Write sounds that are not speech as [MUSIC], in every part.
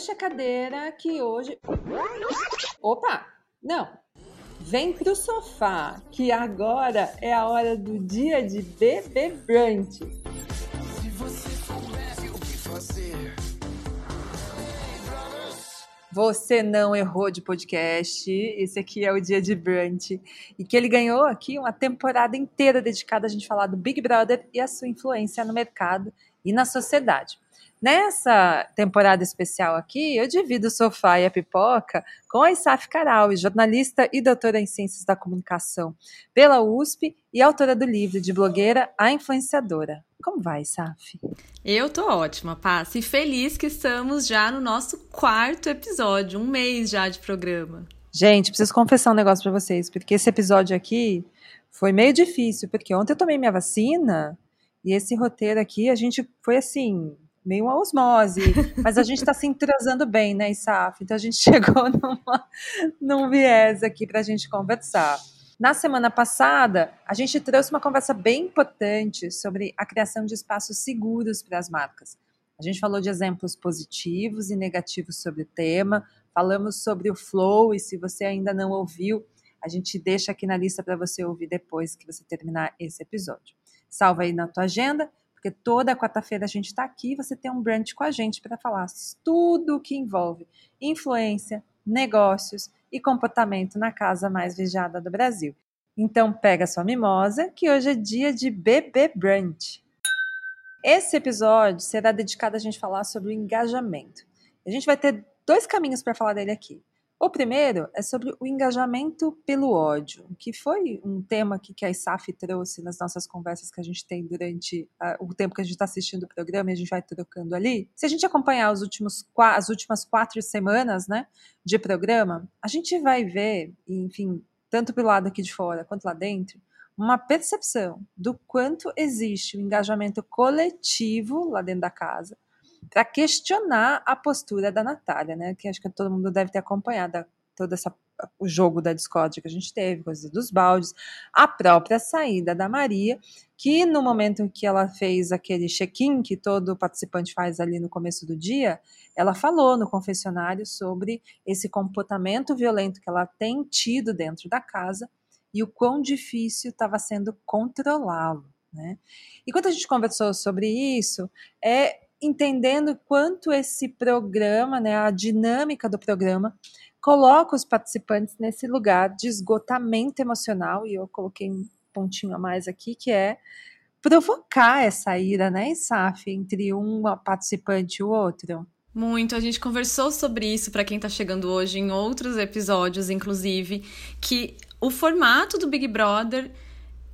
Puxa a cadeira que hoje. Opa! Não! Vem pro sofá, que agora é a hora do dia de bebê brunch. Se você soubesse o que fazer. Você não errou de podcast. Esse aqui é o dia de brunch. E que ele ganhou aqui uma temporada inteira dedicada a gente falar do Big Brother e a sua influência no mercado e na sociedade. Nessa temporada especial aqui, eu divido o sofá e a pipoca com a Isaf Caral, jornalista e doutora em Ciências da Comunicação pela USP e autora do livro de blogueira A Influenciadora. Como vai, Isaf? Eu tô ótima, Paz, e feliz que estamos já no nosso quarto episódio, um mês já de programa. Gente, preciso confessar um negócio para vocês, porque esse episódio aqui foi meio difícil, porque ontem eu tomei minha vacina e esse roteiro aqui, a gente foi assim, meio uma osmose, mas a gente está se entrosando bem, né, Isaf? Então a gente [LAUGHS] chegou numa, num viés aqui para a gente conversar. Na semana passada, a gente trouxe uma conversa bem importante sobre a criação de espaços seguros para as marcas. A gente falou de exemplos positivos e negativos sobre o tema, falamos sobre o flow, e se você ainda não ouviu, a gente deixa aqui na lista para você ouvir depois que você terminar esse episódio. Salva aí na tua agenda porque toda quarta-feira a gente está aqui, você tem um brunch com a gente para falar tudo o que envolve influência, negócios e comportamento na casa mais vigiada do Brasil. Então pega sua mimosa, que hoje é dia de bebê brunch. Esse episódio será dedicado a gente falar sobre o engajamento. A gente vai ter dois caminhos para falar dele aqui. O primeiro é sobre o engajamento pelo ódio, que foi um tema que, que a ISAF trouxe nas nossas conversas que a gente tem durante uh, o tempo que a gente está assistindo o programa e a gente vai trocando ali. Se a gente acompanhar os últimos, as últimas quatro semanas né, de programa, a gente vai ver, enfim, tanto pelo lado aqui de fora quanto lá dentro, uma percepção do quanto existe o engajamento coletivo lá dentro da casa para questionar a postura da Natália, né? Que acho que todo mundo deve ter acompanhado todo essa, o jogo da Discord que a gente teve, coisas dos baldes, a própria saída da Maria, que no momento em que ela fez aquele check-in que todo participante faz ali no começo do dia, ela falou no confessionário sobre esse comportamento violento que ela tem tido dentro da casa e o quão difícil estava sendo controlá-lo. Né? E quando a gente conversou sobre isso, é entendendo quanto esse programa, né, a dinâmica do programa, coloca os participantes nesse lugar de esgotamento emocional, e eu coloquei um pontinho a mais aqui, que é provocar essa ira, né, Saf, entre um participante e o outro. Muito, a gente conversou sobre isso para quem está chegando hoje em outros episódios, inclusive, que o formato do Big Brother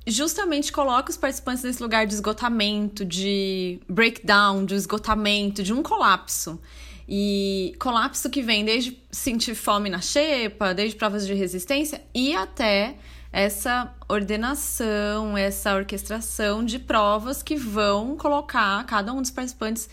justamente coloca os participantes nesse lugar de esgotamento, de breakdown, de esgotamento, de um colapso. E colapso que vem desde sentir fome na xepa, desde provas de resistência e até essa ordenação, essa orquestração de provas que vão colocar cada um dos participantes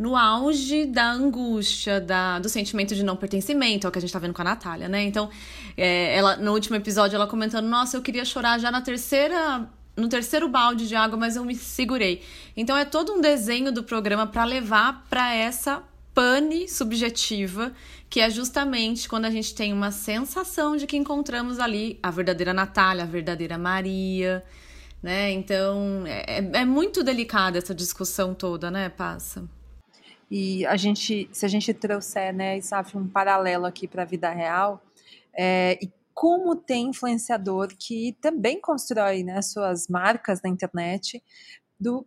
no auge da angústia, da, do sentimento de não pertencimento, é o que a gente tá vendo com a Natália, né? Então, é, ela, no último episódio, ela comentando: Nossa, eu queria chorar já na terceira. No terceiro balde de água, mas eu me segurei. Então é todo um desenho do programa para levar para essa pane subjetiva, que é justamente quando a gente tem uma sensação de que encontramos ali a verdadeira Natália, a verdadeira Maria, né? Então é, é muito delicada essa discussão toda, né, Passa? E a gente, se a gente trouxer, né, Isaf, um paralelo aqui para a vida real, é, e como tem influenciador que também constrói né, suas marcas na internet do,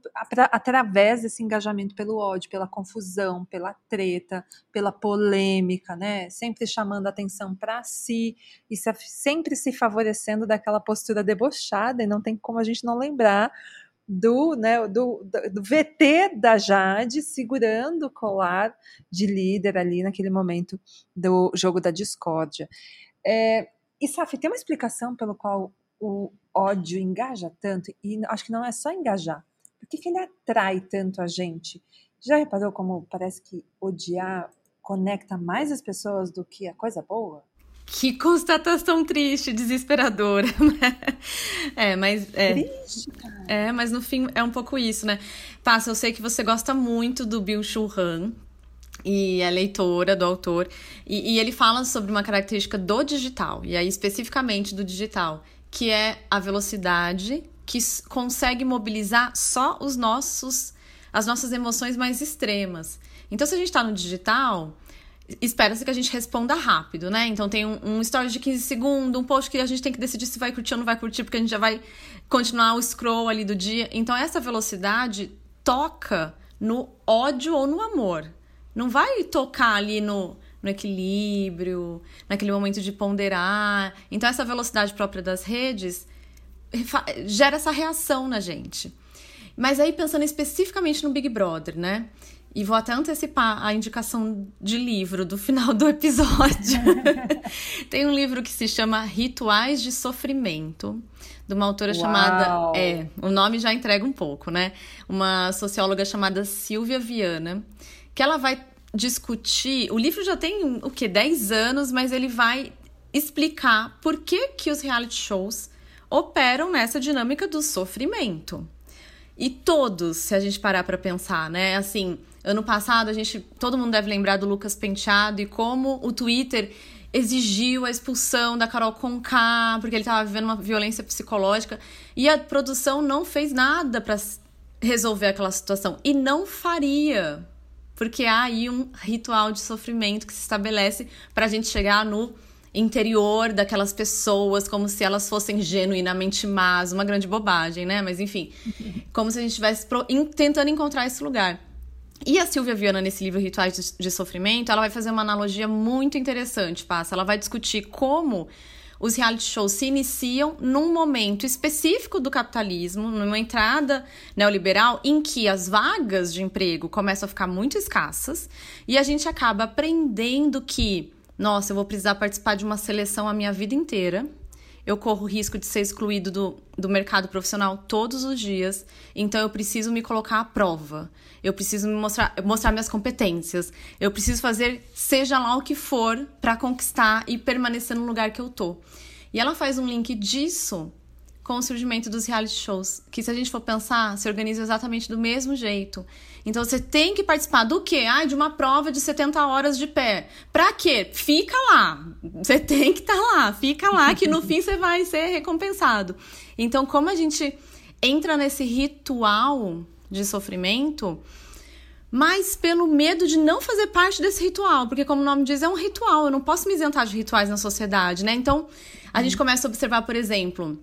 através desse engajamento pelo ódio, pela confusão, pela treta, pela polêmica, né? Sempre chamando atenção para si e se, sempre se favorecendo daquela postura debochada, e não tem como a gente não lembrar do, né, do, do, VT da Jade segurando o colar de líder ali naquele momento do jogo da discórdia. É, e Saf, tem uma explicação pelo qual o ódio engaja tanto? E acho que não é só engajar. Por que, que ele atrai tanto a gente? Já reparou como parece que odiar conecta mais as pessoas do que a coisa boa? Que constatação triste, desesperadora, [LAUGHS] né? É, mas. É, triste, cara. É, mas no fim é um pouco isso, né? Passa, eu sei que você gosta muito do Bill Churran. e é leitora do autor. E, e, ele fala sobre uma característica do digital, e aí especificamente do digital, que é a velocidade que consegue mobilizar só os nossos, as nossas emoções mais extremas. Então, se a gente está no digital, espera-se que a gente responda rápido, né? Então tem um, um story de 15 segundos, um post que a gente tem que decidir se vai curtir ou não vai curtir, porque a gente já vai continuar o scroll ali do dia. Então essa velocidade toca no ódio ou no amor. Não vai tocar ali no, no equilíbrio, naquele momento de ponderar. Então essa velocidade própria das redes gera essa reação na gente. Mas aí pensando especificamente no Big Brother, né? E vou até antecipar a indicação de livro do final do episódio. [LAUGHS] Tem um livro que se chama Rituais de Sofrimento, de uma autora Uau. chamada. É, o nome já entrega um pouco, né? Uma socióloga chamada Silvia Viana, que ela vai discutir. O livro já tem o que? 10 anos, mas ele vai explicar por que, que os reality shows operam nessa dinâmica do sofrimento. E todos, se a gente parar para pensar, né? Assim, ano passado a gente, todo mundo deve lembrar do Lucas Penteado e como o Twitter exigiu a expulsão da Carol Conká, porque ele estava vivendo uma violência psicológica, e a produção não fez nada para resolver aquela situação e não faria, porque há aí um ritual de sofrimento que se estabelece para a gente chegar no interior daquelas pessoas, como se elas fossem genuinamente más, uma grande bobagem, né? Mas enfim, como se a gente estivesse tentando encontrar esse lugar. E a Silvia Viana, nesse livro Rituais de Sofrimento, ela vai fazer uma analogia muito interessante, passa. Ela vai discutir como os reality shows se iniciam num momento específico do capitalismo, numa entrada neoliberal, em que as vagas de emprego começam a ficar muito escassas e a gente acaba aprendendo que nossa, eu vou precisar participar de uma seleção a minha vida inteira. Eu corro risco de ser excluído do, do mercado profissional todos os dias, então eu preciso me colocar à prova. Eu preciso me mostrar, mostrar minhas competências. Eu preciso fazer seja lá o que for para conquistar e permanecer no lugar que eu tô. E ela faz um link disso com o surgimento dos reality shows, que se a gente for pensar, se organiza exatamente do mesmo jeito. Então você tem que participar do quê? Ah, de uma prova de 70 horas de pé. Pra quê? Fica lá. Você [LAUGHS] tem que estar tá lá. Fica lá que no fim você vai ser recompensado. Então, como a gente entra nesse ritual de sofrimento, mas pelo medo de não fazer parte desse ritual, porque como o nome diz, é um ritual, eu não posso me isentar de rituais na sociedade, né? Então, a gente começa a observar, por exemplo,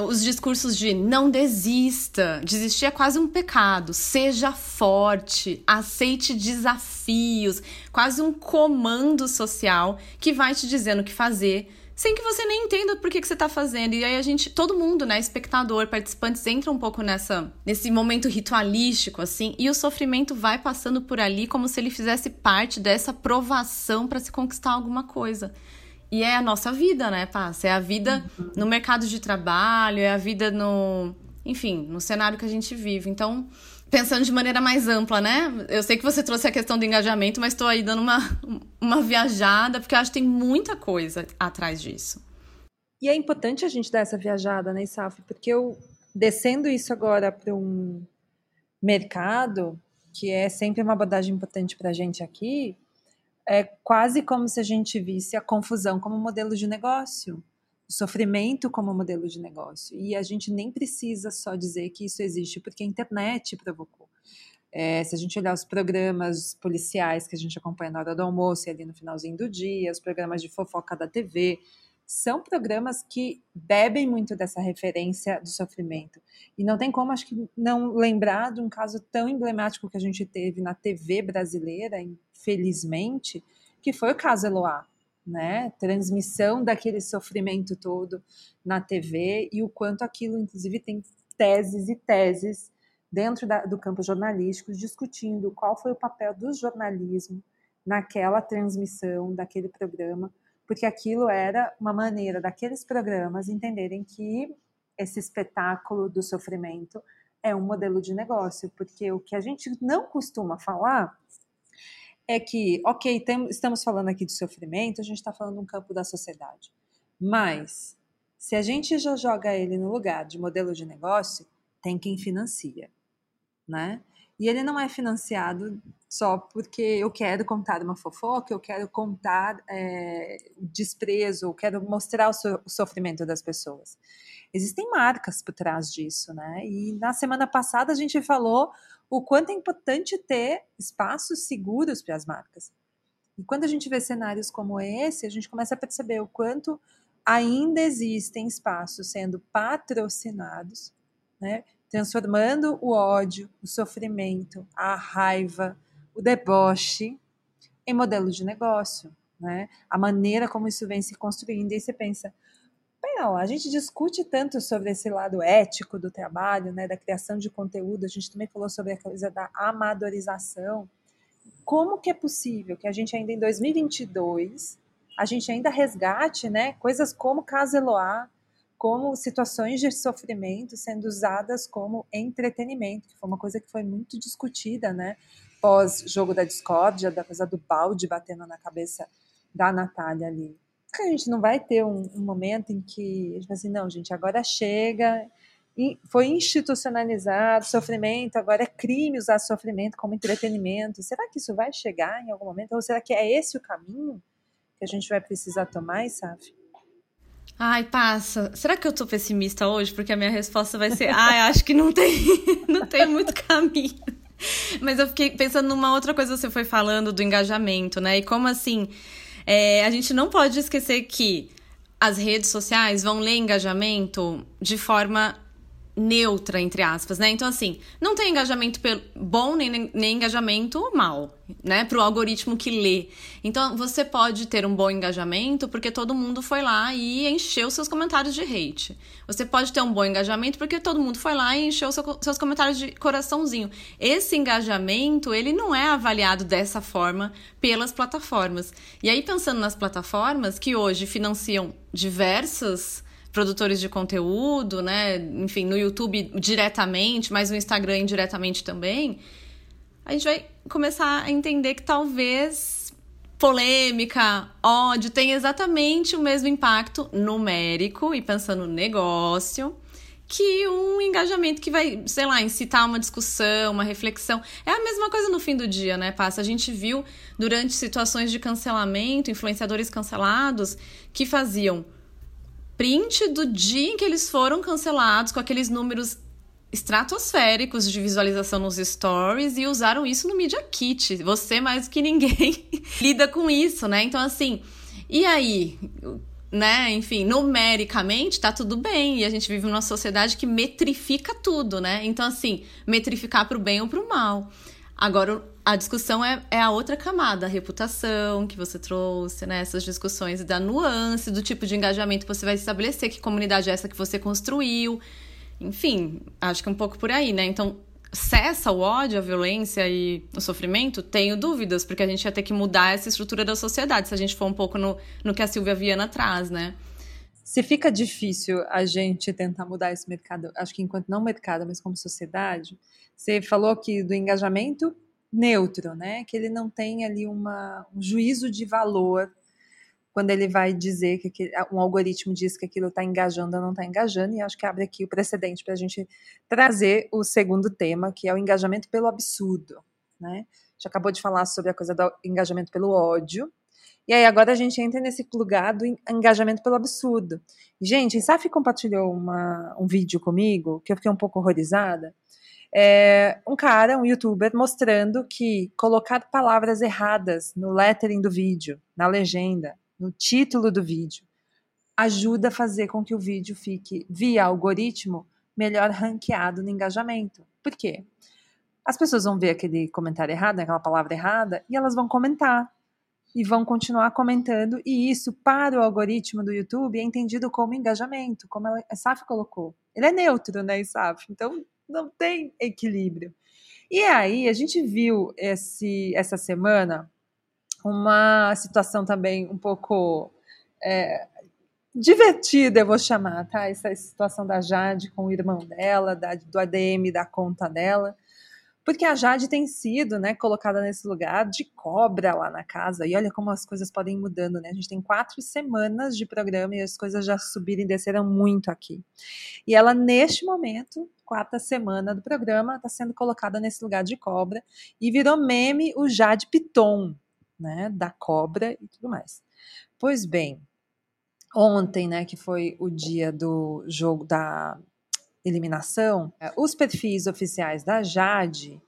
os discursos de não desista, desistir é quase um pecado, seja forte, aceite desafios, quase um comando social que vai te dizendo o que fazer, sem que você nem entenda por que, que você está fazendo. E aí a gente, todo mundo, né, espectador, participantes, entra um pouco nessa nesse momento ritualístico, assim, e o sofrimento vai passando por ali como se ele fizesse parte dessa provação para se conquistar alguma coisa. E é a nossa vida, né, Passa? É a vida uhum. no mercado de trabalho, é a vida no. Enfim, no cenário que a gente vive. Então, pensando de maneira mais ampla, né? Eu sei que você trouxe a questão do engajamento, mas estou aí dando uma, uma viajada, porque eu acho que tem muita coisa atrás disso. E é importante a gente dar essa viajada, né, Saf? Porque eu, descendo isso agora para um mercado, que é sempre uma abordagem importante para a gente aqui, é quase como se a gente visse a confusão como modelo de negócio, o sofrimento como modelo de negócio. E a gente nem precisa só dizer que isso existe porque a internet provocou. É, se a gente olhar os programas policiais que a gente acompanha na hora do almoço e ali no finalzinho do dia, os programas de fofoca da TV, são programas que bebem muito dessa referência do sofrimento. E não tem como, acho que, não lembrar de um caso tão emblemático que a gente teve na TV brasileira, infelizmente, que foi o caso Eloá. Né? Transmissão daquele sofrimento todo na TV e o quanto aquilo, inclusive, tem teses e teses dentro da, do campo jornalístico discutindo qual foi o papel do jornalismo naquela transmissão daquele programa porque aquilo era uma maneira daqueles programas entenderem que esse espetáculo do sofrimento é um modelo de negócio, porque o que a gente não costuma falar é que, ok, tem, estamos falando aqui de sofrimento, a gente está falando de um campo da sociedade, mas se a gente já joga ele no lugar de modelo de negócio, tem quem financia, né? E ele não é financiado só porque eu quero contar uma fofoca, eu quero contar é, desprezo, eu quero mostrar o, so, o sofrimento das pessoas. Existem marcas por trás disso, né? E na semana passada a gente falou o quanto é importante ter espaços seguros para as marcas. E quando a gente vê cenários como esse, a gente começa a perceber o quanto ainda existem espaços sendo patrocinados, né, transformando o ódio, o sofrimento, a raiva, o deboche em modelo de negócio. Né? A maneira como isso vem se construindo, e você pensa, lá, a gente discute tanto sobre esse lado ético do trabalho, né, da criação de conteúdo, a gente também falou sobre a coisa da amadorização. Como que é possível que a gente ainda em 2022 a gente ainda resgate, né, coisas como Casa Eloá, como situações de sofrimento sendo usadas como entretenimento, que foi uma coisa que foi muito discutida, né, pós jogo da discórdia, da coisa do balde batendo na cabeça da Natália ali. A gente não vai ter um, um momento em que a gente vai assim, não, gente, agora chega, foi institucionalizado sofrimento, agora é crime usar sofrimento como entretenimento. Será que isso vai chegar em algum momento? Ou será que é esse o caminho que a gente vai precisar tomar, sabe? Ai, passa. Será que eu tô pessimista hoje? Porque a minha resposta vai ser: ai, acho que não tem, [LAUGHS] não tem muito caminho. Mas eu fiquei pensando numa outra coisa que você foi falando do engajamento, né? E como assim, é, a gente não pode esquecer que as redes sociais vão ler engajamento de forma neutra, entre aspas, né? Então, assim, não tem engajamento bom nem, nem engajamento mal, né? Para o algoritmo que lê. Então, você pode ter um bom engajamento porque todo mundo foi lá e encheu seus comentários de hate. Você pode ter um bom engajamento porque todo mundo foi lá e encheu seu, seus comentários de coraçãozinho. Esse engajamento, ele não é avaliado dessa forma pelas plataformas. E aí, pensando nas plataformas que hoje financiam diversas produtores de conteúdo, né? Enfim, no YouTube diretamente, mas no Instagram indiretamente também, a gente vai começar a entender que talvez polêmica, ódio tem exatamente o mesmo impacto numérico e pensando no negócio que um engajamento que vai, sei lá, incitar uma discussão, uma reflexão. É a mesma coisa no fim do dia, né, Passa? A gente viu durante situações de cancelamento, influenciadores cancelados que faziam print do dia em que eles foram cancelados, com aqueles números estratosféricos de visualização nos stories e usaram isso no Media Kit. Você mais que ninguém [LAUGHS] lida com isso, né? Então, assim, e aí? Né? Enfim, numericamente tá tudo bem e a gente vive numa sociedade que metrifica tudo, né? Então, assim, metrificar para o bem ou para o mal. Agora, a discussão é, é a outra camada, a reputação que você trouxe, né? Essas discussões da nuance, do tipo de engajamento que você vai estabelecer, que comunidade é essa que você construiu. Enfim, acho que é um pouco por aí, né? Então, cessa o ódio, a violência e o sofrimento? Tenho dúvidas, porque a gente ia ter que mudar essa estrutura da sociedade, se a gente for um pouco no, no que a Silvia Viana traz, né? Se fica difícil a gente tentar mudar esse mercado, acho que enquanto não mercado, mas como sociedade, você falou aqui do engajamento neutro, né? Que ele não tem ali uma, um juízo de valor quando ele vai dizer que aquele, um algoritmo diz que aquilo está engajando ou não está engajando, e acho que abre aqui o precedente para a gente trazer o segundo tema, que é o engajamento pelo absurdo. Né? Já acabou de falar sobre a coisa do engajamento pelo ódio, e aí agora a gente entra nesse lugar do engajamento pelo absurdo. Gente, a Saf compartilhou uma, um vídeo comigo que eu fiquei um pouco horrorizada, é, um cara, um youtuber, mostrando que colocar palavras erradas no lettering do vídeo, na legenda, no título do vídeo, ajuda a fazer com que o vídeo fique, via algoritmo, melhor ranqueado no engajamento. Por quê? As pessoas vão ver aquele comentário errado, aquela palavra errada, e elas vão comentar. E vão continuar comentando, e isso, para o algoritmo do YouTube, é entendido como engajamento, como a Saf colocou. Ele é neutro, né, Saf? Então, não tem equilíbrio. E aí, a gente viu esse, essa semana uma situação também um pouco é, divertida, eu vou chamar, tá? Essa situação da Jade com o irmão dela, da, do ADM da conta dela, porque a Jade tem sido, né, colocada nesse lugar de cobra lá na casa. E olha como as coisas podem mudando, né? A gente tem quatro semanas de programa e as coisas já subiram e desceram muito aqui. E ela, neste momento, quarta semana do programa, está sendo colocada nesse lugar de cobra e virou meme o Jade Piton, né, da cobra e tudo mais. Pois bem, ontem, né, que foi o dia do jogo da eliminação, é, os perfis oficiais da Jade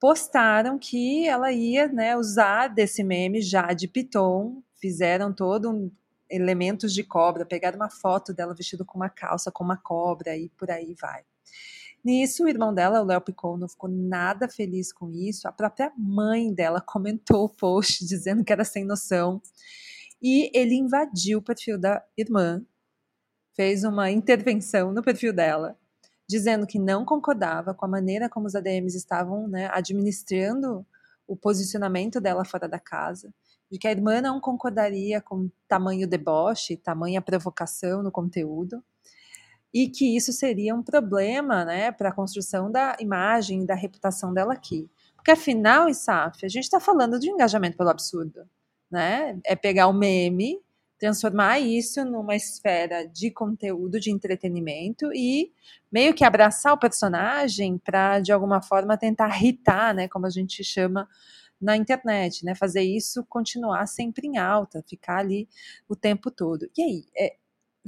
postaram que ela ia né, usar desse meme Jade Piton, fizeram todo um elementos de cobra, pegaram uma foto dela vestida com uma calça com uma cobra e por aí vai. Nisso, o irmão dela, o Léo Picon, não ficou nada feliz com isso. A própria mãe dela comentou o post [LAUGHS] dizendo que era sem noção. E ele invadiu o perfil da irmã, fez uma intervenção no perfil dela dizendo que não concordava com a maneira como os ADMs estavam né, administrando o posicionamento dela fora da casa, de que a irmã não concordaria com tamanho deboche, tamanha provocação no conteúdo, e que isso seria um problema né, para a construção da imagem e da reputação dela aqui. Porque afinal, Isaf, a gente está falando de engajamento pelo absurdo. Né? É pegar o meme transformar isso numa esfera de conteúdo, de entretenimento e meio que abraçar o personagem para de alguma forma tentar irritar, né, como a gente chama na internet, né, fazer isso continuar sempre em alta, ficar ali o tempo todo. E aí, é,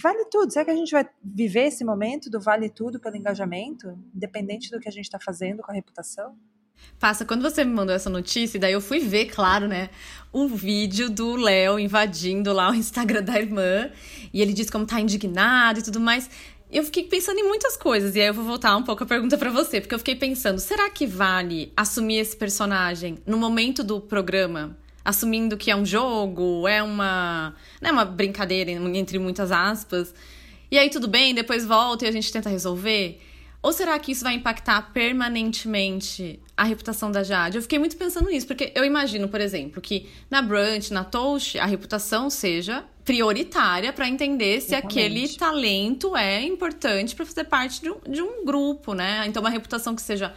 vale tudo? Será que a gente vai viver esse momento do vale tudo pelo engajamento, independente do que a gente está fazendo com a reputação? Passa, quando você me mandou essa notícia, daí eu fui ver, claro, né, o vídeo do Léo invadindo lá o Instagram da irmã, e ele disse como tá indignado e tudo mais. Eu fiquei pensando em muitas coisas, e aí eu vou voltar um pouco a pergunta para você, porque eu fiquei pensando, será que vale assumir esse personagem no momento do programa? Assumindo que é um jogo, é uma, né, uma brincadeira, entre muitas aspas. E aí tudo bem, depois volta e a gente tenta resolver? Ou será que isso vai impactar permanentemente a reputação da Jade? Eu fiquei muito pensando nisso, porque eu imagino, por exemplo, que na Brunch, na Toast, a reputação seja prioritária para entender se Exatamente. aquele talento é importante para fazer parte de um, de um grupo, né? Então, uma reputação que seja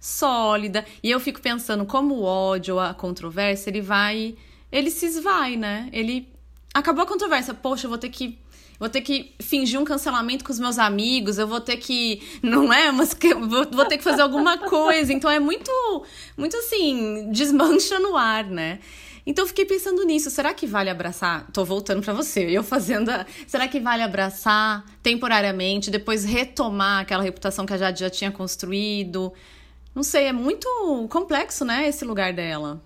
sólida. E eu fico pensando como o ódio, a controvérsia, ele vai. Ele se esvai, né? Ele. Acabou a controvérsia. Poxa, eu vou ter que vou ter que fingir um cancelamento com os meus amigos, eu vou ter que, não é, mas vou, vou ter que fazer alguma coisa. Então é muito, muito assim, desmancha no ar, né? Então eu fiquei pensando nisso, será que vale abraçar? Tô voltando para você, eu fazendo a... Será que vale abraçar temporariamente, depois retomar aquela reputação que a Jade já tinha construído? Não sei, é muito complexo, né, esse lugar dela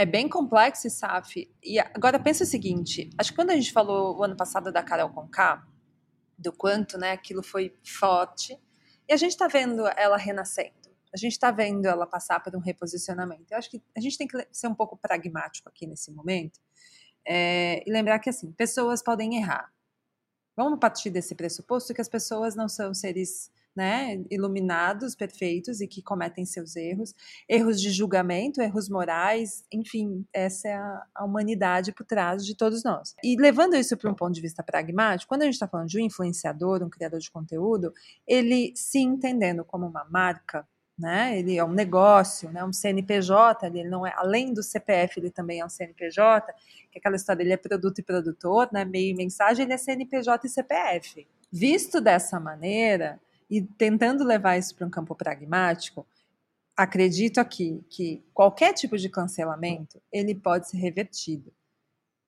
é bem complexo, Saf. E agora pensa o seguinte: acho que quando a gente falou o ano passado da Carol Conká, do quanto né, aquilo foi forte, e a gente está vendo ela renascendo. A gente está vendo ela passar por um reposicionamento. Eu acho que a gente tem que ser um pouco pragmático aqui nesse momento é, e lembrar que assim pessoas podem errar. Vamos partir desse pressuposto que as pessoas não são seres né, iluminados, perfeitos e que cometem seus erros, erros de julgamento, erros morais, enfim, essa é a, a humanidade por trás de todos nós. E levando isso para um ponto de vista pragmático, quando a gente está falando de um influenciador, um criador de conteúdo, ele se entendendo como uma marca, né? Ele é um negócio, né? Um CNPJ, ele não é além do CPF, ele também é um CNPJ, que é aquela história, ele é produto e produtor, né? Meio e mensagem, ele é CNPJ e CPF. Visto dessa maneira, e tentando levar isso para um campo pragmático, acredito aqui que qualquer tipo de cancelamento ele pode ser revertido.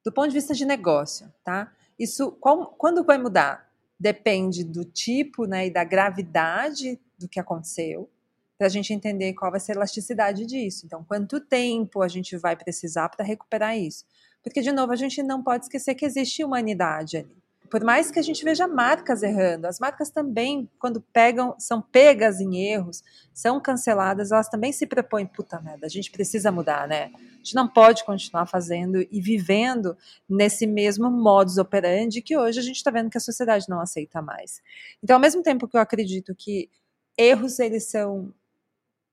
Do ponto de vista de negócio, tá? Isso qual, quando vai mudar? Depende do tipo né, e da gravidade do que aconteceu, para a gente entender qual vai ser a elasticidade disso. Então, quanto tempo a gente vai precisar para recuperar isso? Porque, de novo, a gente não pode esquecer que existe humanidade ali por mais que a gente veja marcas errando, as marcas também, quando pegam, são pegas em erros, são canceladas, elas também se propõem, puta merda, a gente precisa mudar, né? A gente não pode continuar fazendo e vivendo nesse mesmo modus operandi que hoje a gente está vendo que a sociedade não aceita mais. Então, ao mesmo tempo que eu acredito que erros eles são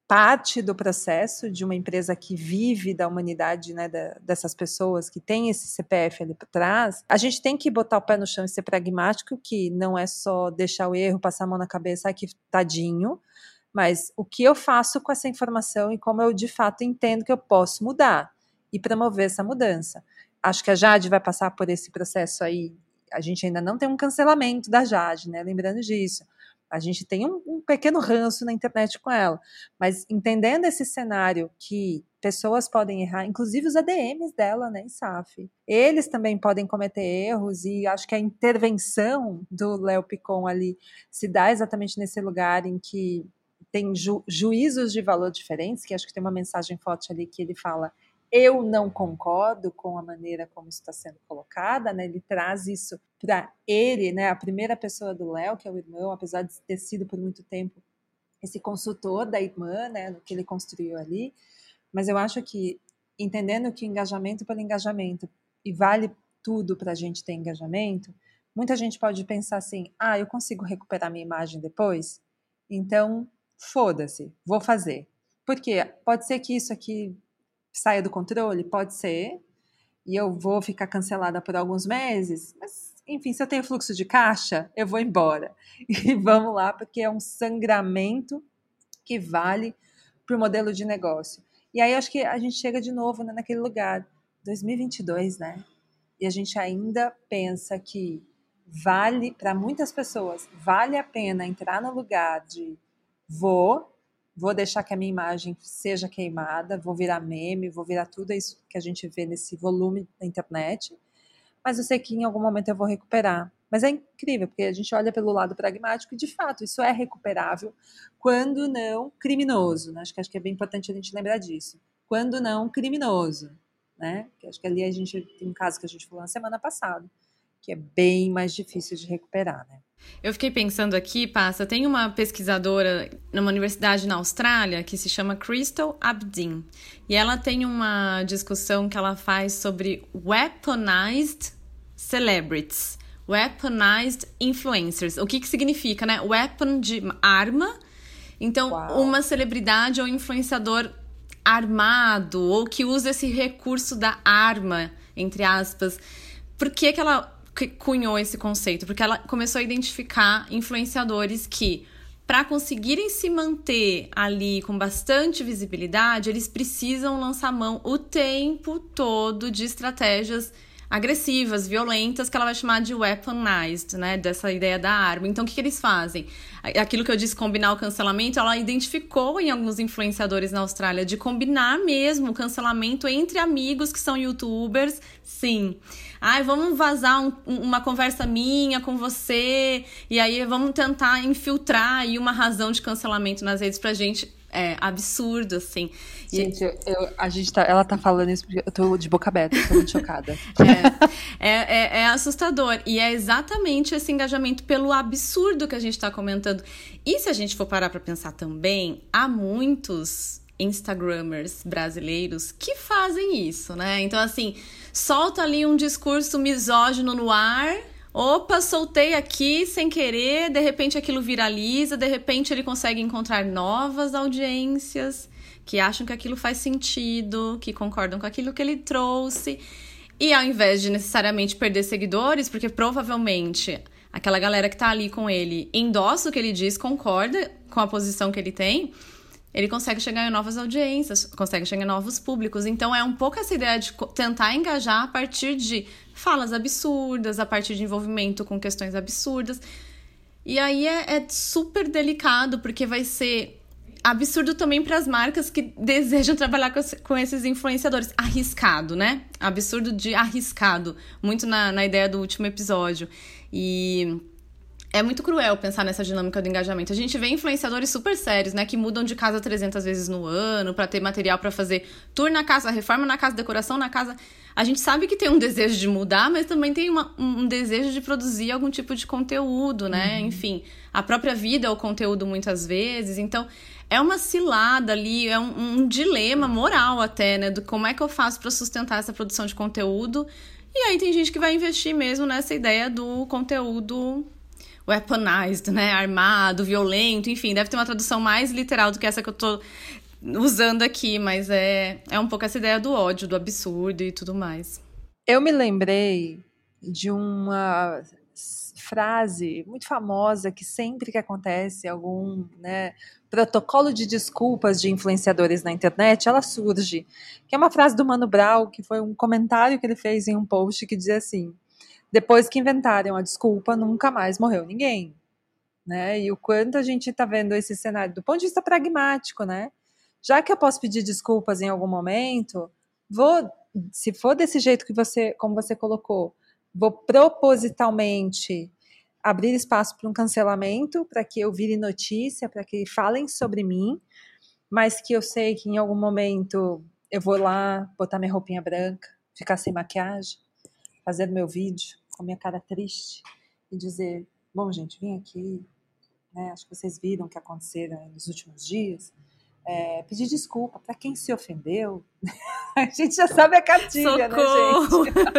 parte do processo de uma empresa que vive da humanidade né, da, dessas pessoas, que tem esse CPF ali por trás, a gente tem que botar o pé no chão e ser pragmático, que não é só deixar o erro, passar a mão na cabeça, ai que tadinho, mas o que eu faço com essa informação e como eu de fato entendo que eu posso mudar e promover essa mudança. Acho que a Jade vai passar por esse processo aí. A gente ainda não tem um cancelamento da Jade, né? Lembrando disso. A gente tem um, um pequeno ranço na internet com ela. Mas entendendo esse cenário que pessoas podem errar, inclusive os ADMs dela, né, SAF. Eles também podem cometer erros e acho que a intervenção do Léo Picon ali se dá exatamente nesse lugar em que tem ju juízos de valor diferentes, que acho que tem uma mensagem forte ali que ele fala eu não concordo com a maneira como isso está sendo colocada, né? Ele traz isso para ele, né? A primeira pessoa do Léo, que é o irmão, apesar de ter sido por muito tempo esse consultor da irmã, né? No que ele construiu ali, mas eu acho que entendendo que engajamento pelo engajamento e vale tudo para a gente ter engajamento, muita gente pode pensar assim: ah, eu consigo recuperar minha imagem depois, então foda-se, vou fazer. Porque pode ser que isso aqui saia do controle? Pode ser. E eu vou ficar cancelada por alguns meses, mas enfim, se eu tenho fluxo de caixa, eu vou embora. [LAUGHS] E vamos lá, porque é um sangramento que vale para o modelo de negócio. E aí acho que a gente chega de novo né, naquele lugar, 2022, né? E a gente ainda pensa que vale, para muitas pessoas, vale a pena entrar no lugar de vou vou deixar que a minha imagem seja queimada, vou virar meme, vou virar tudo isso que a gente vê nesse volume da internet, mas eu sei que em algum momento eu vou recuperar. Mas é incrível, porque a gente olha pelo lado pragmático e, de fato, isso é recuperável, quando não criminoso. Né? Acho, que, acho que é bem importante a gente lembrar disso. Quando não criminoso. Né? Que acho que ali a gente tem um caso que a gente falou na semana passada, que é bem mais difícil de recuperar. Né? Eu fiquei pensando aqui, Passa, tem uma pesquisadora numa universidade na Austrália que se chama Crystal Abdin. E ela tem uma discussão que ela faz sobre weaponized celebrities, weaponized influencers. O que que significa, né? Weapon de arma. Então, Uau. uma celebridade ou influenciador armado ou que usa esse recurso da arma, entre aspas. Por que, que ela cunhou esse conceito, porque ela começou a identificar influenciadores que, para conseguirem se manter ali com bastante visibilidade, eles precisam lançar mão o tempo todo de estratégias agressivas, violentas, que ela vai chamar de weaponized, né? Dessa ideia da arma. Então, o que, que eles fazem? Aquilo que eu disse, combinar o cancelamento, ela identificou em alguns influenciadores na Austrália de combinar mesmo o cancelamento entre amigos que são youtubers, sim. Ai, vamos vazar um, uma conversa minha com você, e aí vamos tentar infiltrar aí uma razão de cancelamento nas redes pra gente é absurdo, assim. Gente, eu, eu, a gente tá, ela tá falando isso porque eu tô de boca aberta, tô muito chocada. [LAUGHS] É, é, é, é, assustador. E é exatamente esse engajamento pelo absurdo que a gente tá comentando. E se a gente for parar pra pensar também, há muitos Instagrammers brasileiros que fazem isso, né? Então, assim, solta ali um discurso misógino no ar Opa, soltei aqui sem querer, de repente aquilo viraliza, de repente ele consegue encontrar novas audiências que acham que aquilo faz sentido, que concordam com aquilo que ele trouxe. E ao invés de necessariamente perder seguidores, porque provavelmente aquela galera que tá ali com ele endossa o que ele diz, concorda com a posição que ele tem, ele consegue chegar em novas audiências, consegue chegar em novos públicos. Então é um pouco essa ideia de tentar engajar a partir de falas absurdas, a partir de envolvimento com questões absurdas. E aí é, é super delicado, porque vai ser absurdo também para as marcas que desejam trabalhar com, com, esses influenciadores. Arriscado, né? Absurdo de arriscado. Muito na, na ideia do último episódio. E é muito cruel pensar nessa dinâmica do engajamento. A gente vê influenciadores super sérios, né, que mudam de casa 300 vezes no ano para ter material para fazer tour na casa, reforma na casa, decoração na casa. A gente sabe que tem um desejo de mudar, mas também tem uma, um desejo de produzir algum tipo de conteúdo, né? Uhum. Enfim, a própria vida é o conteúdo muitas vezes. Então, é uma cilada ali, é um, um dilema moral até, né? Do como é que eu faço para sustentar essa produção de conteúdo. E aí tem gente que vai investir mesmo nessa ideia do conteúdo weaponized, né? Armado, violento, enfim, deve ter uma tradução mais literal do que essa que eu tô usando aqui, mas é, é um pouco essa ideia do ódio, do absurdo e tudo mais. Eu me lembrei de uma frase muito famosa que sempre que acontece algum né, protocolo de desculpas de influenciadores na internet, ela surge. Que é uma frase do Mano Brown, que foi um comentário que ele fez em um post que dizia assim: depois que inventaram a desculpa, nunca mais morreu ninguém. Né? E o quanto a gente está vendo esse cenário do ponto de vista pragmático, né? Já que eu posso pedir desculpas em algum momento, vou, se for desse jeito que você, como você colocou, vou propositalmente abrir espaço para um cancelamento, para que eu vire notícia, para que falem sobre mim, mas que eu sei que em algum momento eu vou lá botar minha roupinha branca, ficar sem maquiagem, fazer meu vídeo com minha cara triste e dizer: bom, gente, vim aqui, né, acho que vocês viram o que aconteceu nos últimos dias. É, pedir desculpa para quem se ofendeu. [LAUGHS] a gente já sabe a cartilha, né, Socorro. né, gente?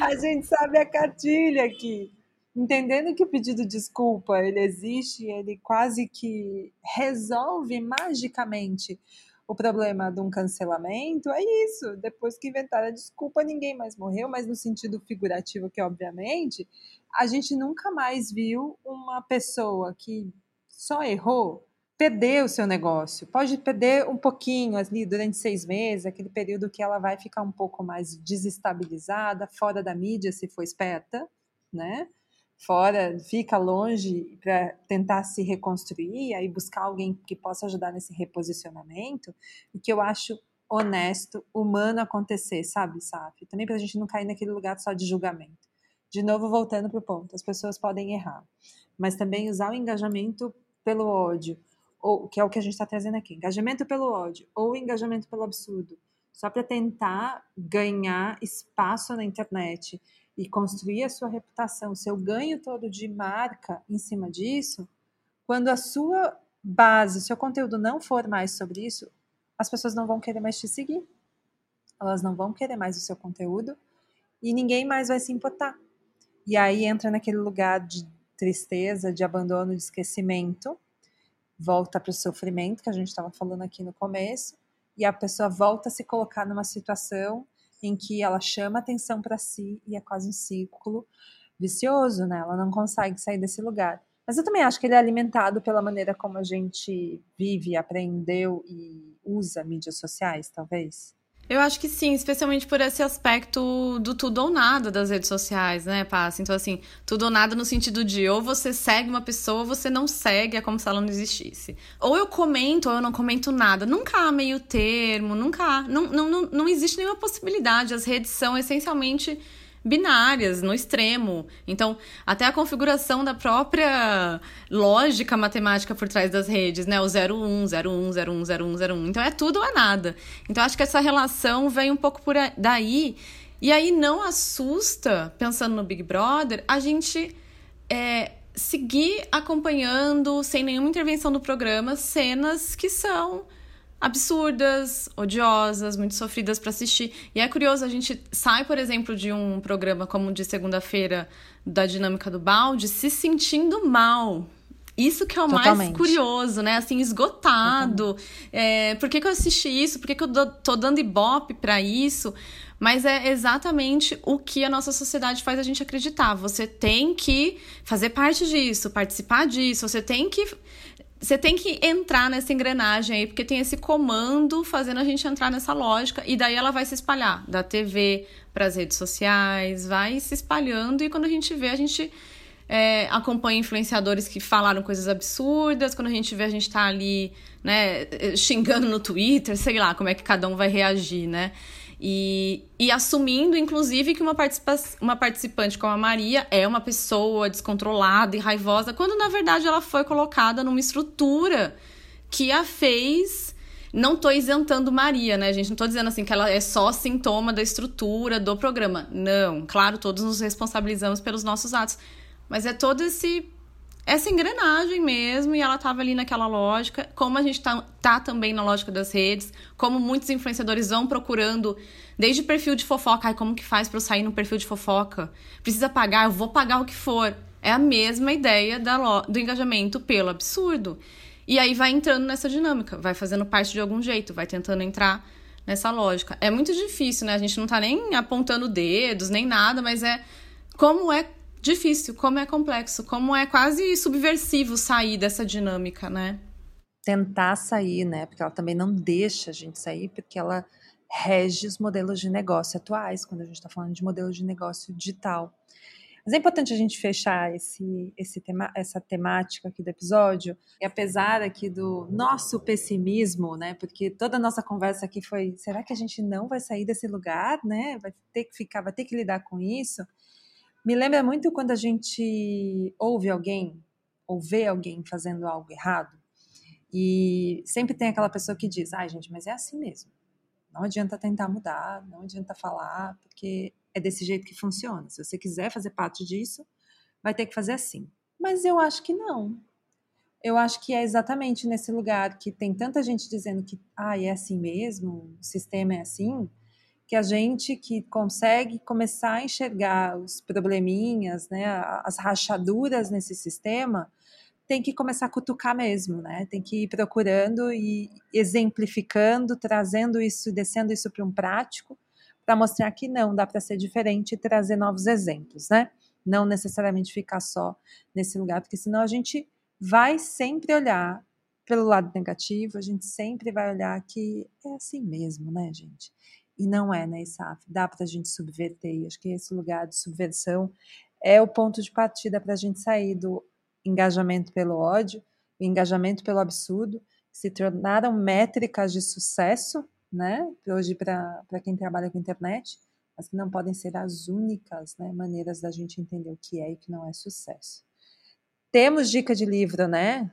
[LAUGHS] a gente sabe a cartilha aqui. Entendendo que o pedido de desculpa ele existe, ele quase que resolve magicamente o problema de um cancelamento. É isso. Depois que inventaram a desculpa, ninguém mais morreu, mas no sentido figurativo, que obviamente a gente nunca mais viu uma pessoa que só errou perder o seu negócio. Pode perder um pouquinho ali durante seis meses, aquele período que ela vai ficar um pouco mais desestabilizada, fora da mídia, se for esperta, né? Fora, fica longe para tentar se reconstruir, aí buscar alguém que possa ajudar nesse reposicionamento, o que eu acho honesto, humano acontecer, sabe, Saf? Também para a gente não cair naquele lugar só de julgamento. De novo, voltando para o ponto, as pessoas podem errar, mas também usar o engajamento pelo ódio, ou que é o que a gente está trazendo aqui, engajamento pelo ódio ou engajamento pelo absurdo, só para tentar ganhar espaço na internet e construir a sua reputação, seu ganho todo de marca em cima disso, quando a sua base, seu conteúdo não for mais sobre isso, as pessoas não vão querer mais te seguir. Elas não vão querer mais o seu conteúdo e ninguém mais vai se importar. E aí entra naquele lugar de tristeza, de abandono, de esquecimento, volta para o sofrimento que a gente estava falando aqui no começo, e a pessoa volta a se colocar numa situação em que ela chama atenção para si e é quase um ciclo vicioso, né? Ela não consegue sair desse lugar. Mas eu também acho que ele é alimentado pela maneira como a gente vive, aprendeu e usa mídias sociais, talvez. Eu acho que sim, especialmente por esse aspecto do tudo ou nada das redes sociais, né, Passa? Então, assim, tudo ou nada no sentido de ou você segue uma pessoa ou você não segue, é como se ela não existisse. Ou eu comento ou eu não comento nada. Nunca há meio termo, nunca há. Não, não, não, não existe nenhuma possibilidade. As redes são essencialmente binárias, no extremo. Então, até a configuração da própria lógica matemática por trás das redes, né? O 01, 01, 01, 01, 01. Então, é tudo ou é nada. Então, acho que essa relação vem um pouco por daí. E aí, não assusta, pensando no Big Brother, a gente é, seguir acompanhando, sem nenhuma intervenção do programa, cenas que são absurdas, odiosas, muito sofridas para assistir. E é curioso, a gente sai, por exemplo, de um programa como de segunda-feira da dinâmica do balde se sentindo mal. Isso que é o Totalmente. mais curioso, né? Assim, esgotado. É, por que, que eu assisti isso? Por que, que eu tô dando ibope para isso? Mas é exatamente o que a nossa sociedade faz a gente acreditar. Você tem que fazer parte disso, participar disso, você tem que você tem que entrar nessa engrenagem aí, porque tem esse comando fazendo a gente entrar nessa lógica, e daí ela vai se espalhar da TV para as redes sociais, vai se espalhando, e quando a gente vê, a gente é, acompanha influenciadores que falaram coisas absurdas, quando a gente vê, a gente tá ali, né, xingando no Twitter, sei lá como é que cada um vai reagir, né? E, e assumindo, inclusive, que uma, participa uma participante como a Maria é uma pessoa descontrolada e raivosa, quando na verdade ela foi colocada numa estrutura que a fez. Não tô isentando Maria, né, gente? Não tô dizendo assim que ela é só sintoma da estrutura do programa. Não, claro, todos nos responsabilizamos pelos nossos atos. Mas é todo esse essa engrenagem mesmo, e ela estava ali naquela lógica, como a gente tá, tá também na lógica das redes, como muitos influenciadores vão procurando, desde perfil de fofoca, ai, como que faz para eu sair no perfil de fofoca? Precisa pagar, eu vou pagar o que for. É a mesma ideia da, do engajamento pelo absurdo. E aí vai entrando nessa dinâmica, vai fazendo parte de algum jeito, vai tentando entrar nessa lógica. É muito difícil, né? A gente não tá nem apontando dedos, nem nada, mas é como é difícil, como é complexo, como é quase subversivo sair dessa dinâmica, né? Tentar sair, né? Porque ela também não deixa a gente sair, porque ela rege os modelos de negócio atuais, quando a gente está falando de modelo de negócio digital. Mas é importante a gente fechar esse, esse tema, essa temática aqui do episódio, e apesar aqui do nosso pessimismo, né? Porque toda a nossa conversa aqui foi: será que a gente não vai sair desse lugar, né? Vai ter que ficar, vai ter que lidar com isso. Me lembra muito quando a gente ouve alguém ou vê alguém fazendo algo errado. E sempre tem aquela pessoa que diz: ai, gente, mas é assim mesmo. Não adianta tentar mudar, não adianta falar, porque é desse jeito que funciona. Se você quiser fazer parte disso, vai ter que fazer assim. Mas eu acho que não. Eu acho que é exatamente nesse lugar que tem tanta gente dizendo que ah, é assim mesmo, o sistema é assim, que a gente que consegue começar a enxergar os probleminhas, né, as rachaduras nesse sistema, tem que começar a cutucar mesmo, né? Tem que ir procurando e exemplificando, trazendo isso, descendo isso para um prático, para mostrar que não, dá para ser diferente e trazer novos exemplos, né? Não necessariamente ficar só nesse lugar, porque senão a gente vai sempre olhar pelo lado negativo, a gente sempre vai olhar que é assim mesmo, né, gente? E não é, né, ISAF? Dá para a gente subverter, e acho que esse lugar de subversão é o ponto de partida para a gente sair do engajamento pelo ódio, o engajamento pelo absurdo, se tornaram métricas de sucesso, né? Hoje, para quem trabalha com internet, mas que não podem ser as únicas né, maneiras da gente entender o que é e o que não é sucesso. Temos dica de livro, né?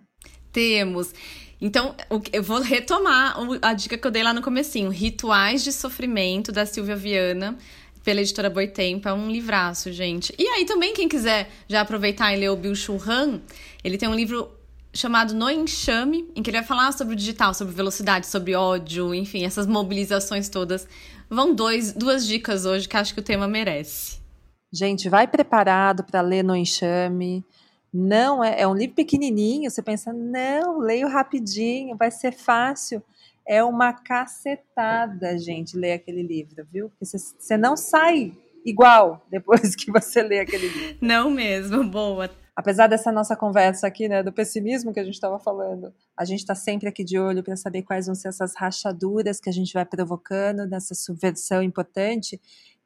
Temos. Então, eu vou retomar a dica que eu dei lá no comecinho, Rituais de Sofrimento, da Silvia Viana pela editora Boitempo. É um livraço, gente. E aí também, quem quiser já aproveitar e ler o Bill Churran, ele tem um livro chamado No Enxame, em que ele vai falar sobre o digital, sobre velocidade, sobre ódio, enfim, essas mobilizações todas. Vão dois, duas dicas hoje que acho que o tema merece. Gente, vai preparado para ler No Enxame. Não é, é um livro pequenininho, você pensa, não, leio rapidinho, vai ser fácil é uma cacetada, gente, ler aquele livro, viu? Porque você não sai igual [LAUGHS] depois que você lê aquele livro. Não mesmo, boa. Apesar dessa nossa conversa aqui, né, do pessimismo que a gente estava falando, a gente está sempre aqui de olho para saber quais vão ser essas rachaduras que a gente vai provocando nessa subversão importante.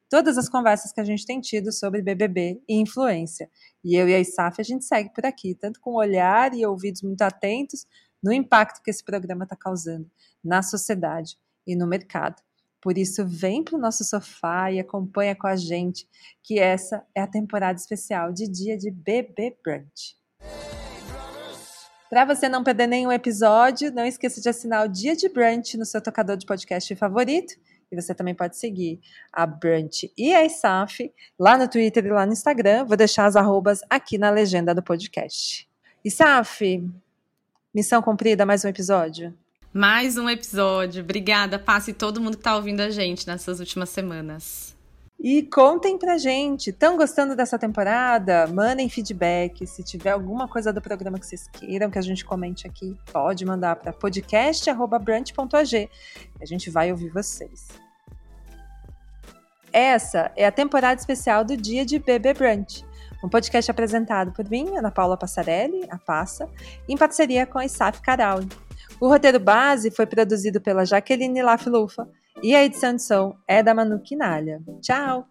Todas as conversas que a gente tem tido sobre BBB e influência. E eu e a Isaf, a gente segue por aqui, tanto com olhar e ouvidos muito atentos no impacto que esse programa está causando na sociedade e no mercado. Por isso, vem para o nosso sofá e acompanha com a gente, que essa é a temporada especial de dia de BB Brunch. Para você não perder nenhum episódio, não esqueça de assinar o Dia de Brunch no seu tocador de podcast favorito. E você também pode seguir a Brunch e a ISAF lá no Twitter e lá no Instagram. Vou deixar as arrobas aqui na legenda do podcast. ISAF, missão cumprida, mais um episódio? Mais um episódio. Obrigada, Passe todo mundo que está ouvindo a gente nessas últimas semanas. E contem pra gente, estão gostando dessa temporada? Mandem feedback. Se tiver alguma coisa do programa que vocês queiram que a gente comente aqui, pode mandar para podcast.brunch.ag. A gente vai ouvir vocês. Essa é a temporada especial do Dia de Bebê Brunch, um podcast apresentado por mim, Ana Paula Passarelli, a Passa, em parceria com a Isaf Carauli. O roteiro base foi produzido pela Jaqueline Lafilufa e a edição de som é da Manu Quinalha. Tchau!